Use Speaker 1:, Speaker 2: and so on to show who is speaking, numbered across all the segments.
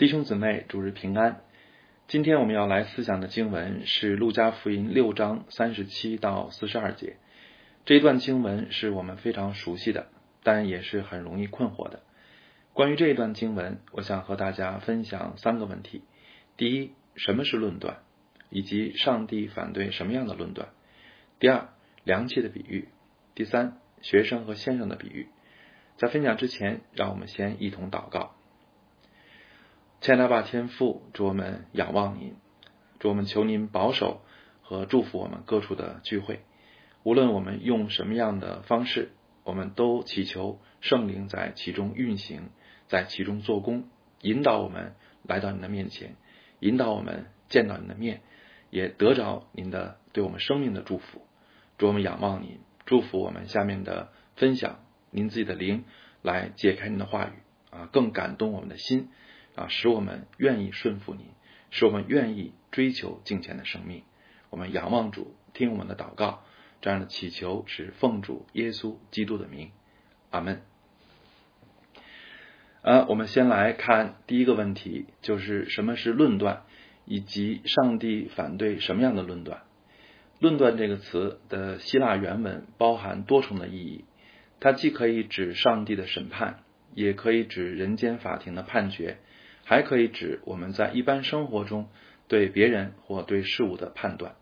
Speaker 1: 弟兄姊妹，主日平安。今天我们要来思想的经文是《路加福音》六章三十七到四十二节。这一段经文是我们非常熟悉的，但也是很容易困惑的。关于这一段经文，我想和大家分享三个问题：第一，什么是论断，以及上帝反对什么样的论断；第二，良器的比喻；第三，学生和先生的比喻。在分享之前，让我们先一同祷告。千大爸天父，主我们仰望您，主我们求您保守和祝福我们各处的聚会。无论我们用什么样的方式，我们都祈求圣灵在其中运行，在其中做工，引导我们来到您的面前，引导我们见到您的面，也得着您的对我们生命的祝福。主我们仰望您，祝福我们下面的分享，您自己的灵来解开您的话语啊，更感动我们的心。啊，使我们愿意顺服你，使我们愿意追求敬虔的生命。我们仰望主，听我们的祷告，这样的祈求是奉主耶稣基督的名，阿门。呃，我们先来看第一个问题，就是什么是论断，以及上帝反对什么样的论断。论断这个词的希腊原文包含多重的意义，它既可以指上帝的审判，也可以指人间法庭的判决。还可以指我们在一般生活中对别人或对事物的判断。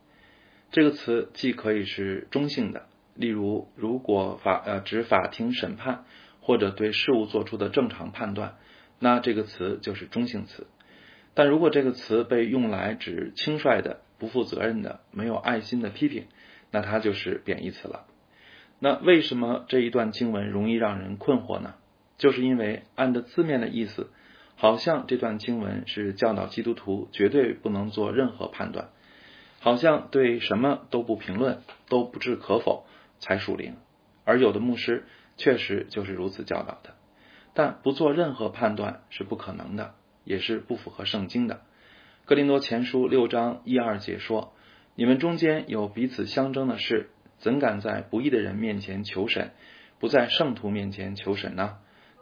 Speaker 1: 这个词既可以是中性的，例如如果法呃指法庭审判或者对事物做出的正常判断，那这个词就是中性词。但如果这个词被用来指轻率的、不负责任的、没有爱心的批评，那它就是贬义词了。那为什么这一段经文容易让人困惑呢？就是因为按着字面的意思。好像这段经文是教导基督徒绝对不能做任何判断，好像对什么都不评论，都不置可否才属灵。而有的牧师确实就是如此教导的，但不做任何判断是不可能的，也是不符合圣经的。格林多前书六章一二节说：“你们中间有彼此相争的事，怎敢在不义的人面前求审，不在圣徒面前求审呢？”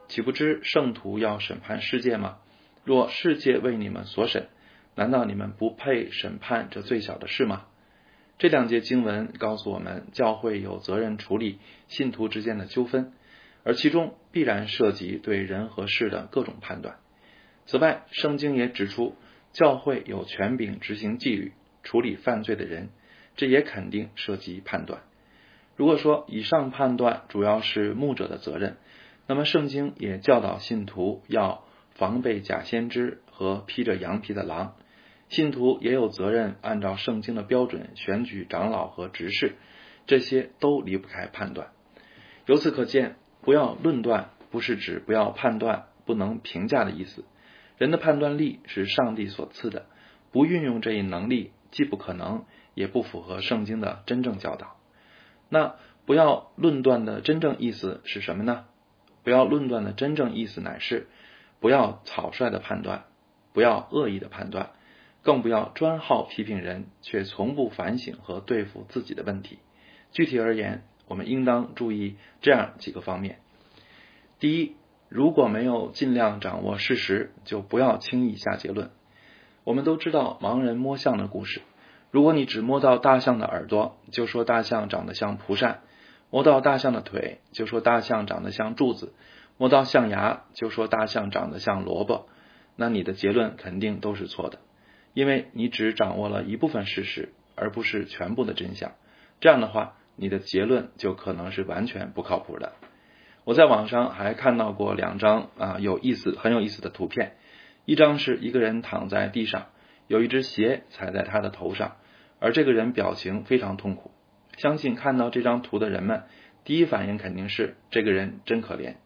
Speaker 1: 岂不知圣徒要审判世界吗？若世界为你们所审，难道你们不配审判这最小的事吗？这两节经文告诉我们，教会有责任处理信徒之间的纠纷，而其中必然涉及对人和事的各种判断。此外，圣经也指出，教会有权柄执行纪律、处理犯罪的人，这也肯定涉及判断。如果说以上判断主要是牧者的责任，那么，圣经也教导信徒要防备假先知和披着羊皮的狼。信徒也有责任按照圣经的标准选举长老和执事，这些都离不开判断。由此可见，不要论断不是指不要判断、不能评价的意思。人的判断力是上帝所赐的，不运用这一能力，既不可能，也不符合圣经的真正教导。那不要论断的真正意思是什么呢？不要论断的真正意思乃是，不要草率的判断，不要恶意的判断，更不要专好批评人，却从不反省和对付自己的问题。具体而言，我们应当注意这样几个方面：第一，如果没有尽量掌握事实，就不要轻易下结论。我们都知道盲人摸象的故事，如果你只摸到大象的耳朵，就说大象长得像蒲扇。摸到大象的腿，就说大象长得像柱子；摸到象牙，就说大象长得像萝卜。那你的结论肯定都是错的，因为你只掌握了一部分事实，而不是全部的真相。这样的话，你的结论就可能是完全不靠谱的。我在网上还看到过两张啊有意思、很有意思的图片，一张是一个人躺在地上，有一只鞋踩在他的头上，而这个人表情非常痛苦。相信看到这张图的人们，第一反应肯定是这个人真可怜，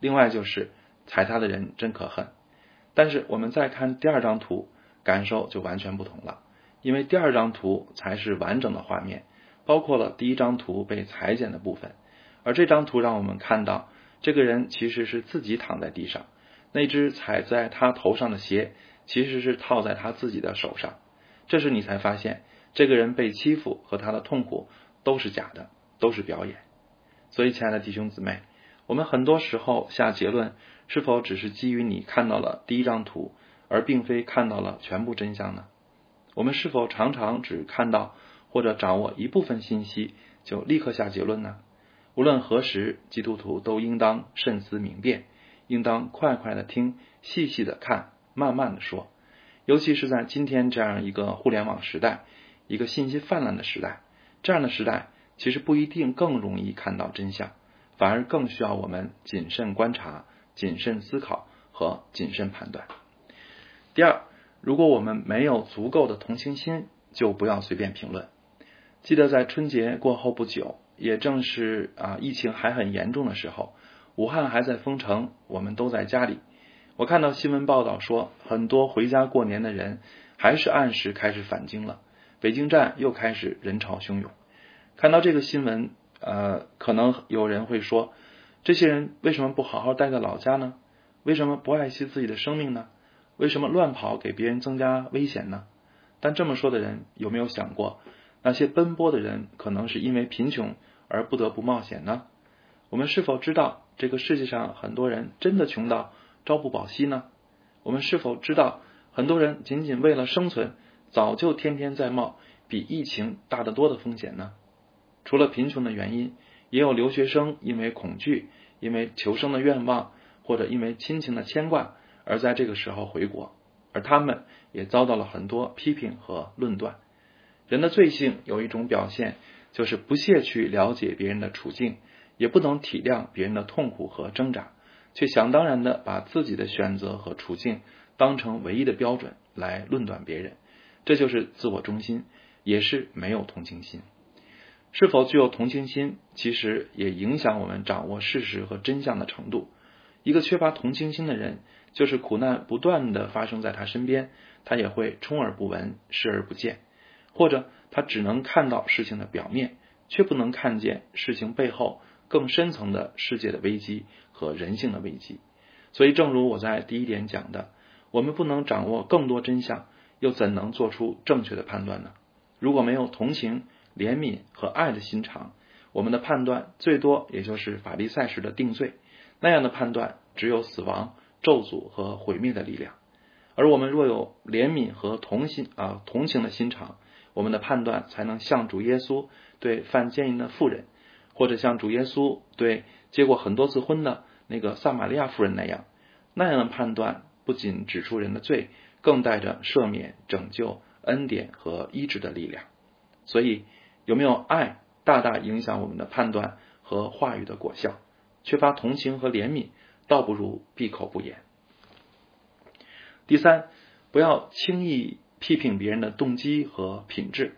Speaker 1: 另外就是踩他的人真可恨。但是我们再看第二张图，感受就完全不同了，因为第二张图才是完整的画面，包括了第一张图被裁剪的部分，而这张图让我们看到这个人其实是自己躺在地上，那只踩在他头上的鞋其实是套在他自己的手上，这时你才发现这个人被欺负和他的痛苦。都是假的，都是表演。所以，亲爱的弟兄姊妹，我们很多时候下结论，是否只是基于你看到了第一张图，而并非看到了全部真相呢？我们是否常常只看到或者掌握一部分信息就立刻下结论呢？无论何时，基督徒都应当慎思明辨，应当快快的听，细细的看，慢慢的说。尤其是在今天这样一个互联网时代，一个信息泛滥的时代，这样的时代其实不一定更容易看到真相，反而更需要我们谨慎观察、谨慎思考和谨慎判断。第二，如果我们没有足够的同情心，就不要随便评论。记得在春节过后不久。也正是啊，疫情还很严重的时候，武汉还在封城，我们都在家里。我看到新闻报道说，很多回家过年的人还是按时开始返京了，北京站又开始人潮汹涌。看到这个新闻，呃，可能有人会说，这些人为什么不好好待在老家呢？为什么不爱惜自己的生命呢？为什么乱跑给别人增加危险呢？但这么说的人有没有想过，那些奔波的人可能是因为贫穷？而不得不冒险呢？我们是否知道这个世界上很多人真的穷到朝不保夕呢？我们是否知道很多人仅仅为了生存，早就天天在冒比疫情大得多的风险呢？除了贫穷的原因，也有留学生因为恐惧、因为求生的愿望，或者因为亲情的牵挂，而在这个时候回国，而他们也遭到了很多批评和论断。人的罪性有一种表现。就是不屑去了解别人的处境，也不能体谅别人的痛苦和挣扎，却想当然的把自己的选择和处境当成唯一的标准来论断别人，这就是自我中心，也是没有同情心。是否具有同情心，其实也影响我们掌握事实和真相的程度。一个缺乏同情心的人，就是苦难不断的发生在他身边，他也会充耳不闻，视而不见。或者他只能看到事情的表面，却不能看见事情背后更深层的世界的危机和人性的危机。所以，正如我在第一点讲的，我们不能掌握更多真相，又怎能做出正确的判断呢？如果没有同情、怜悯和爱的心肠，我们的判断最多也就是法利赛式的定罪。那样的判断只有死亡、咒诅和毁灭的力量。而我们若有怜悯和同心啊同情的心肠，我们的判断才能像主耶稣对犯奸淫的妇人，或者像主耶稣对结过很多次婚的那个撒玛利亚妇人那样，那样的判断不仅指出人的罪，更带着赦免、拯救、恩典和医治的力量。所以，有没有爱，大大影响我们的判断和话语的果效。缺乏同情和怜悯，倒不如闭口不言。第三，不要轻易。批评别人的动机和品质。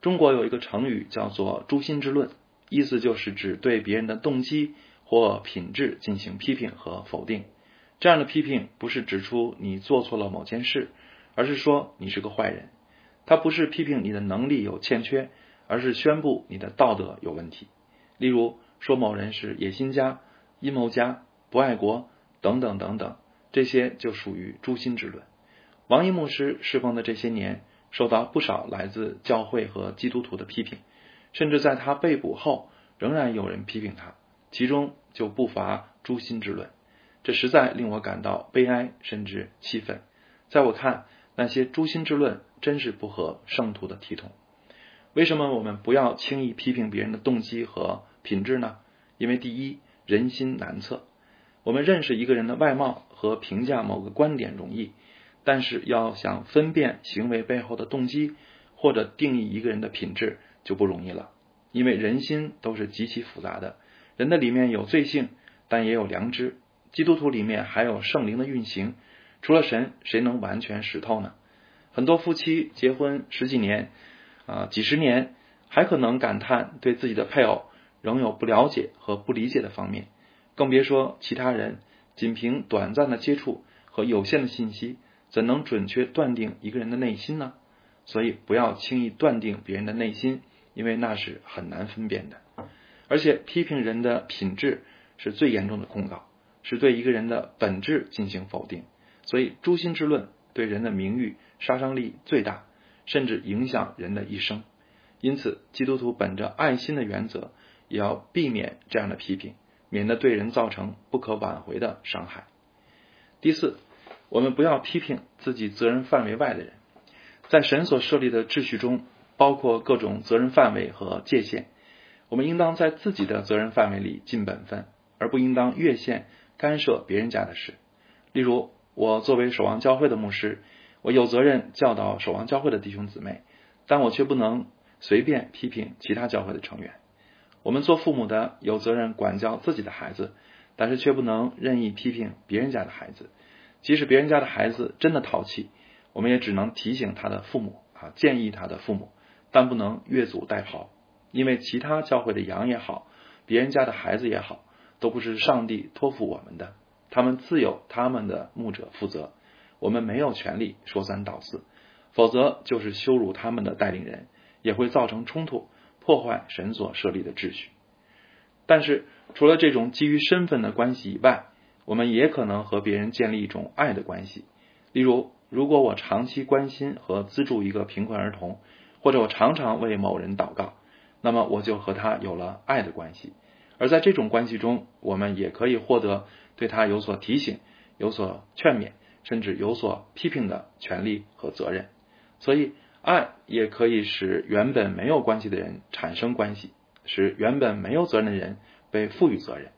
Speaker 1: 中国有一个成语叫做“诛心之论”，意思就是指对别人的动机或品质进行批评和否定。这样的批评不是指出你做错了某件事，而是说你是个坏人。它不是批评你的能力有欠缺，而是宣布你的道德有问题。例如说某人是野心家、阴谋家、不爱国等等等等，这些就属于诛心之论。王一牧师侍奉的这些年，受到不少来自教会和基督徒的批评，甚至在他被捕后，仍然有人批评他，其中就不乏诛心之论。这实在令我感到悲哀，甚至气愤。在我看，那些诛心之论真是不合圣徒的体统。为什么我们不要轻易批评别人的动机和品质呢？因为第一，人心难测。我们认识一个人的外貌和评价某个观点容易。但是要想分辨行为背后的动机，或者定义一个人的品质就不容易了，因为人心都是极其复杂的。人的里面有罪性，但也有良知。基督徒里面还有圣灵的运行，除了神，谁能完全识透呢？很多夫妻结婚十几年啊，几十年，还可能感叹对自己的配偶仍有不了解和不理解的方面，更别说其他人。仅凭短暂的接触和有限的信息。怎能准确断定一个人的内心呢？所以不要轻易断定别人的内心，因为那是很难分辨的。而且批评人的品质是最严重的控告，是对一个人的本质进行否定。所以诛心之论对人的名誉杀伤力最大，甚至影响人的一生。因此，基督徒本着爱心的原则，也要避免这样的批评，免得对人造成不可挽回的伤害。第四。我们不要批评自己责任范围外的人。在神所设立的秩序中，包括各种责任范围和界限。我们应当在自己的责任范围里尽本分，而不应当越线干涉别人家的事。例如，我作为守望教会的牧师，我有责任教导守望教会的弟兄姊妹，但我却不能随便批评其他教会的成员。我们做父母的有责任管教自己的孩子，但是却不能任意批评别人家的孩子。即使别人家的孩子真的淘气，我们也只能提醒他的父母啊，建议他的父母，但不能越俎代庖。因为其他教会的羊也好，别人家的孩子也好，都不是上帝托付我们的，他们自有他们的牧者负责，我们没有权利说三道四，否则就是羞辱他们的带领人，也会造成冲突，破坏神所设立的秩序。但是，除了这种基于身份的关系以外，我们也可能和别人建立一种爱的关系。例如，如果我长期关心和资助一个贫困儿童，或者我常常为某人祷告。那么我就和他有了爱的关系，而在这种关系中，我们也可以获得对他有所提醒、有所劝勉，甚至有所批评的权利和责任。所以，爱也可以使原本没有关系的人产生关系，使原本没有责任的人被赋予责任。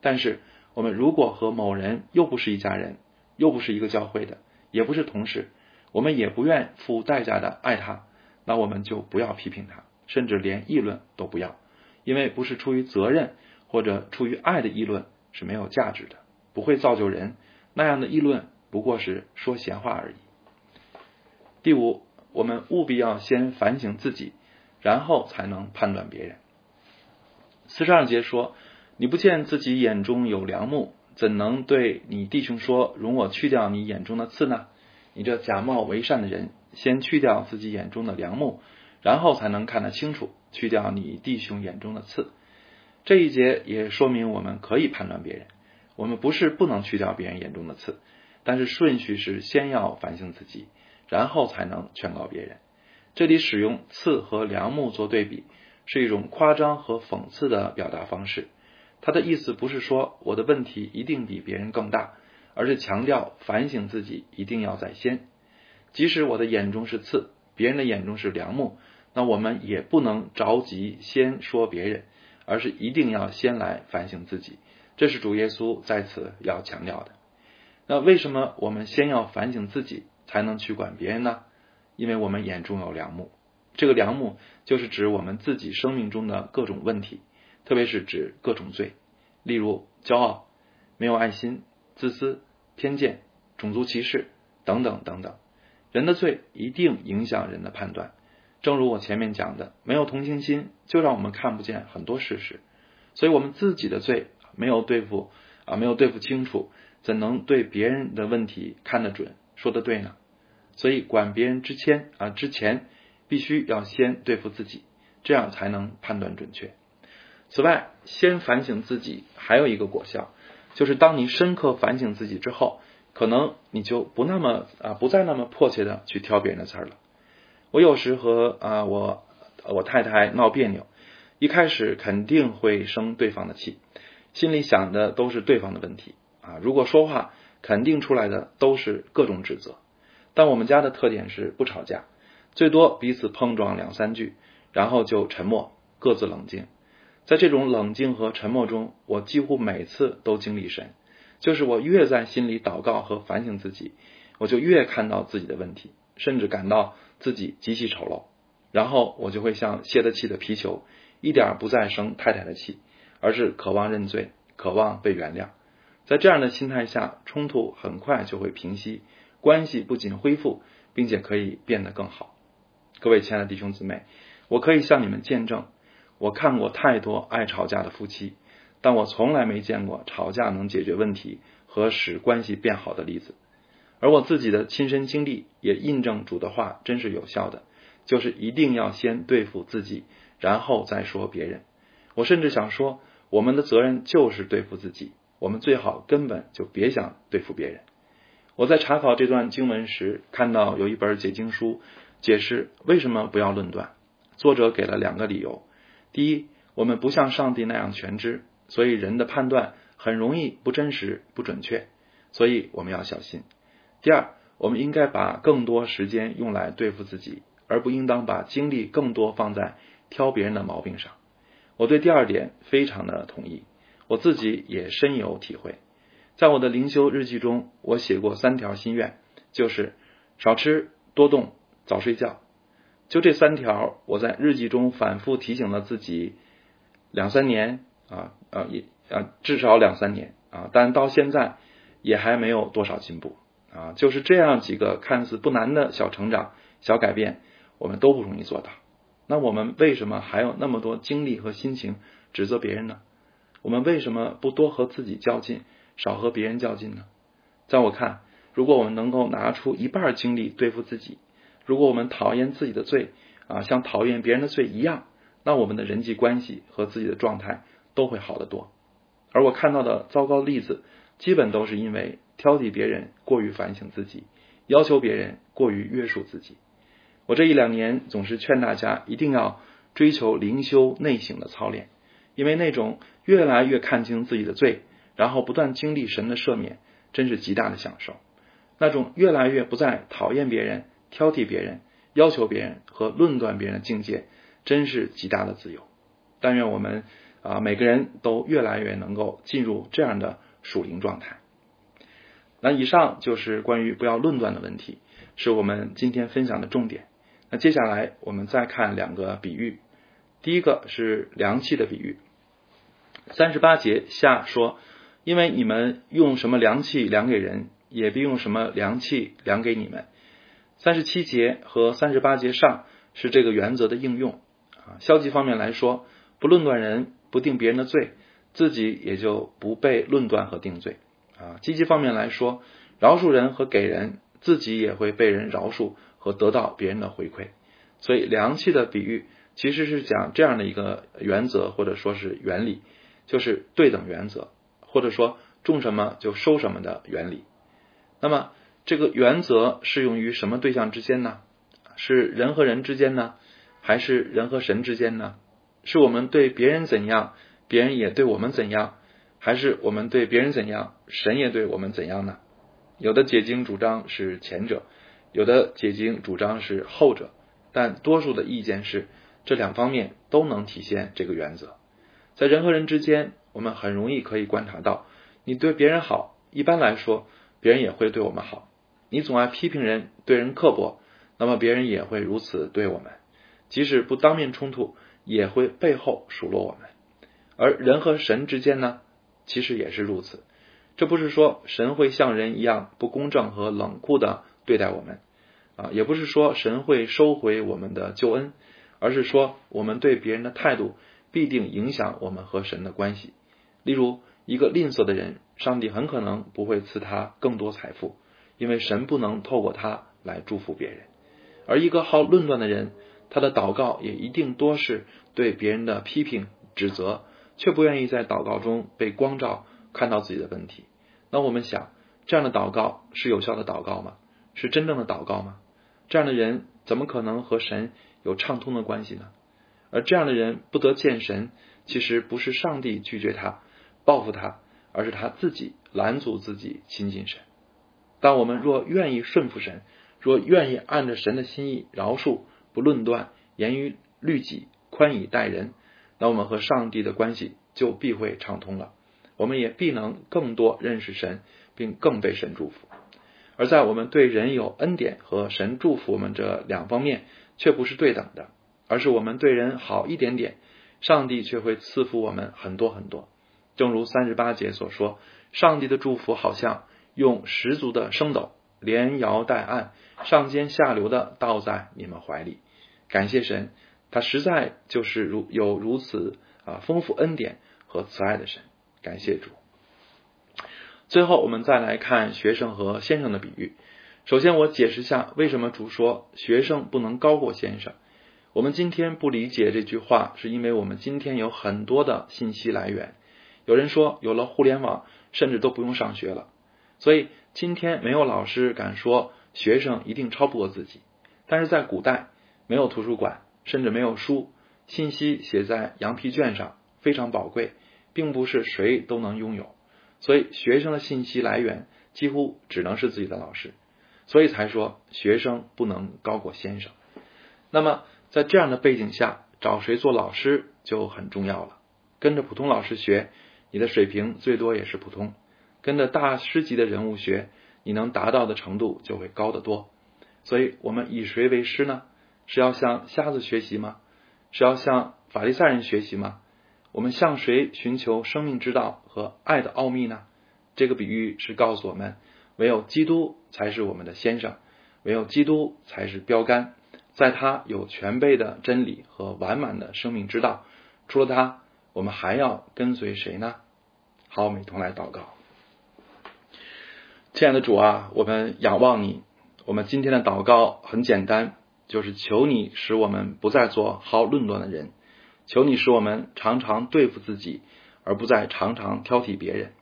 Speaker 1: 但是，我们如果和某人又不是一家人，又不是一个教会的，也不是同事，我们也不愿付代价的爱他，那我们就不要批评他。甚至连议论都不要，因为不是出于责任或者出于爱的议论是没有价值的，不会造就人。那样的议论不过是说闲话而已。第五，我们务必要先反省自己，然后才能判断别人。四十二节说：“你不见自己眼中有梁木，怎能对你弟兄说，容我去掉你眼中的刺呢？你这假冒为善的人，先去掉自己眼中的梁木。”然后才能看得清楚，去掉你弟兄眼中的刺。这一节也说明我们可以判断别人，我们不是不能去掉别人眼中的刺，但是顺序是先要反省自己，然后才能劝告别人。这里使用刺和梁木做对比，是一种夸张和讽刺的表达方式。他的意思不是说我的问题一定比别人更大，而是强调反省自己一定要在先。即使我的眼中是刺，别人的眼中是梁木。那我们也不能着急先说别人，而是一定要先来反省自己。这是主耶稣在此要强调的。那为什么我们先要反省自己，才能去管别人呢？因为我们眼中有良木，这个良木就是指我们自己生命中的各种问题，特别是指各种罪，例如骄傲、没有爱心、自私、偏见、种族歧视等等等等。人的罪一定影响人的判断。正如我前面讲的，没有同情心，就让我们看不见很多事实。所以，我们自己的罪没有对付啊，没有对付清楚，怎能对别人的问题看得准、说得对呢？所以，管别人之前啊，之前必须要先对付自己，这样才能判断准确。此外，先反省自己还有一个果效，就是当你深刻反省自己之后，可能你就不那么啊，不再那么迫切的去挑别人的刺儿了。我有时和啊我我太太闹别扭，一开始肯定会生对方的气，心里想的都是对方的问题啊。如果说话，肯定出来的都是各种指责。但我们家的特点是不吵架，最多彼此碰撞两三句，然后就沉默，各自冷静。在这种冷静和沉默中，我几乎每次都经历神，就是我越在心里祷告和反省自己，我就越看到自己的问题，甚至感到。自己极其丑陋，然后我就会像泄了气的皮球，一点不再生太太的气，而是渴望认罪，渴望被原谅。在这样的心态下，冲突很快就会平息，关系不仅恢复，并且可以变得更好。各位亲爱的弟兄姊妹，我可以向你们见证，我看过太多爱吵架的夫妻，但我从来没见过吵架能解决问题和使关系变好的例子。而我自己的亲身经历也印证主的话真是有效的，就是一定要先对付自己，然后再说别人。我甚至想说，我们的责任就是对付自己，我们最好根本就别想对付别人。我在查考这段经文时，看到有一本解经书解释为什么不要论断，作者给了两个理由：第一，我们不像上帝那样全知，所以人的判断很容易不真实、不准确，所以我们要小心。第二，我们应该把更多时间用来对付自己，而不应当把精力更多放在挑别人的毛病上。我对第二点非常的同意，我自己也深有体会。在我的灵修日记中，我写过三条心愿，就是少吃、多动、早睡觉。就这三条，我在日记中反复提醒了自己两三年啊啊也啊至少两三年啊，但到现在也还没有多少进步啊。就是这样几个看似不难的小成长、小改变，我们都不容易做到。那我们为什么还有那么多精力和心情指责别人呢？我们为什么不多和自己较劲，少和别人较劲呢？在我看，如果我们能够拿出一半精力对付自己。如果我们讨厌自己的罪啊，像讨厌别人的罪一样，那我们的人际关系和自己的状态都会好得多。而我看到的糟糕例子，基本都是因为挑剔别人过于反省自己，要求别人过于约束自己。我这一两年总是劝大家一定要追求灵修内省的操练，因为那种越来越看清自己的罪，然后不断经历神的赦免，真是极大的享受。那种越来越不再讨厌别人。挑剔别人、要求别人和论断别人的境界，真是极大的自由。但愿我们啊，每个人都越来越能够进入这样的属灵状态。那以上就是关于不要论断的问题，是我们今天分享的重点。那接下来我们再看两个比喻。第一个是凉气的比喻。三十八节下说：“因为你们用什么凉气量给人，也必用什么凉气量给你们。”三十七节和三十八节上是这个原则的应用啊。消极方面来说，不论断人，不定别人的罪，自己也就不被论断和定罪啊。积极方面来说，饶恕人和给人，自己也会被人饶恕和得到别人的回馈。所以，良气的比喻其实是讲这样的一个原则或者说是原理，就是对等原则，或者说种什么就收什么的原理。那么。这个原则适用于什么对象之间呢？是人和人之间呢，还是人和神之间呢？是我们对别人怎样，别人也对我们怎样，还是我们对别人怎样，神也对我们怎样呢？有的解经主张是前者，有的解经主张是后者，但多数的意见是这两方面都能体现这个原则。在人和人之间，我们很容易可以观察到，你对别人好，一般来说，别人也会对我们好。你总爱批评人，对人刻薄，那么别人也会如此对我们。即使不当面冲突，也会背后数落我们。而人和神之间呢，其实也是如此。这不是说神会像人一样不公正和冷酷的对待我们啊，也不是说神会收回我们的救恩，而是说我们对别人的态度必定影响我们和神的关系。例如，一个吝啬的人，上帝很可能不会赐他更多财富。因为神不能透过他来祝福别人，而一个好论断的人，他的祷告也一定多是对别人的批评指责，却不愿意在祷告中被光照，看到自己的问题。那我们想，这样的祷告是有效的祷告吗？是真正的祷告吗？这样的人怎么可能和神有畅通的关系呢？而这样的人不得见神，其实不是上帝拒绝他、报复他，而是他自己拦阻自己亲近神。当我们若愿意顺服神，若愿意按着神的心意饶恕、不论断、严于律己、宽以待人，那我们和上帝的关系就必会畅通了。我们也必能更多认识神，并更被神祝福。而在我们对人有恩典和神祝福我们这两方面，却不是对等的，而是我们对人好一点点，上帝却会赐福我们很多很多。正如三十八节所说，上帝的祝福好像。用十足的升斗，连摇带按，上尖下流的倒在你们怀里。感谢神，他实在就是如有如此啊丰富恩典和慈爱的神。感谢主。最后，我们再来看学生和先生的比喻。首先，我解释下为什么主说学生不能高过先生。我们今天不理解这句话，是因为我们今天有很多的信息来源。有人说，有了互联网，甚至都不用上学了。所以今天没有老师敢说学生一定超不过自己，但是在古代没有图书馆，甚至没有书，信息写在羊皮卷上非常宝贵，并不是谁都能拥有。所以学生的信息来源几乎只能是自己的老师。所以才说学生不能高过先生。那么在这样的背景下，找谁做老师就很重要了。跟着普通老师学，你的水平最多也是普通；跟着大师级的人物学，你能达到的程度就会高得多。所以，我们以谁为师呢？是要向瞎子学习吗？是要向法利赛人学习吗？我们向谁寻求生命之道和爱的奥秘呢？这个比喻是告诉我们，唯有基督才是我们的先生，唯有基督才是标杆，在他有全备的真理和完满的生命之道，除了他，我们还要跟随谁呢？好，我们一同来祷告。亲爱的主啊，我们仰望你。我们今天的祷告很简单，就是求你使我们不再做好论断的人，求你使我们常常对付自己，而不再常常挑剔别人。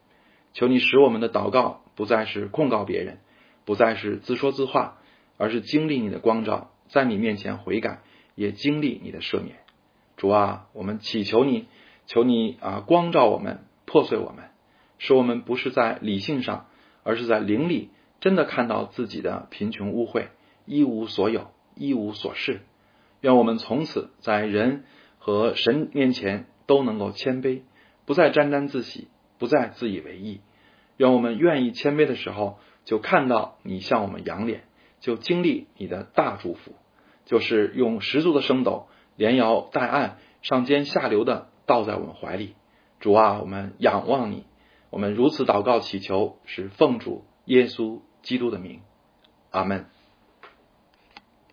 Speaker 1: 求你使我们的祷告不再是控告别人，不再是自说自话，而是经历你的光照，在你面前悔改，也经历你的赦免。主啊，我们祈求你，求你啊光照我们，破碎我们，使我们不是在理性上，而是在灵里。真的看到自己的贫穷污秽，一无所有，一无所事。愿我们从此在人和神面前都能够谦卑，不再沾沾自喜，不再自以为意。愿我们愿意谦卑的时候，就看到你向我们仰脸，就经历你的大祝福，就是用十足的升斗，连摇带按，上尖下流的倒在我们怀里。主啊，我们仰望你，我们如此祷告祈求，是奉主耶稣。基督的名，阿门。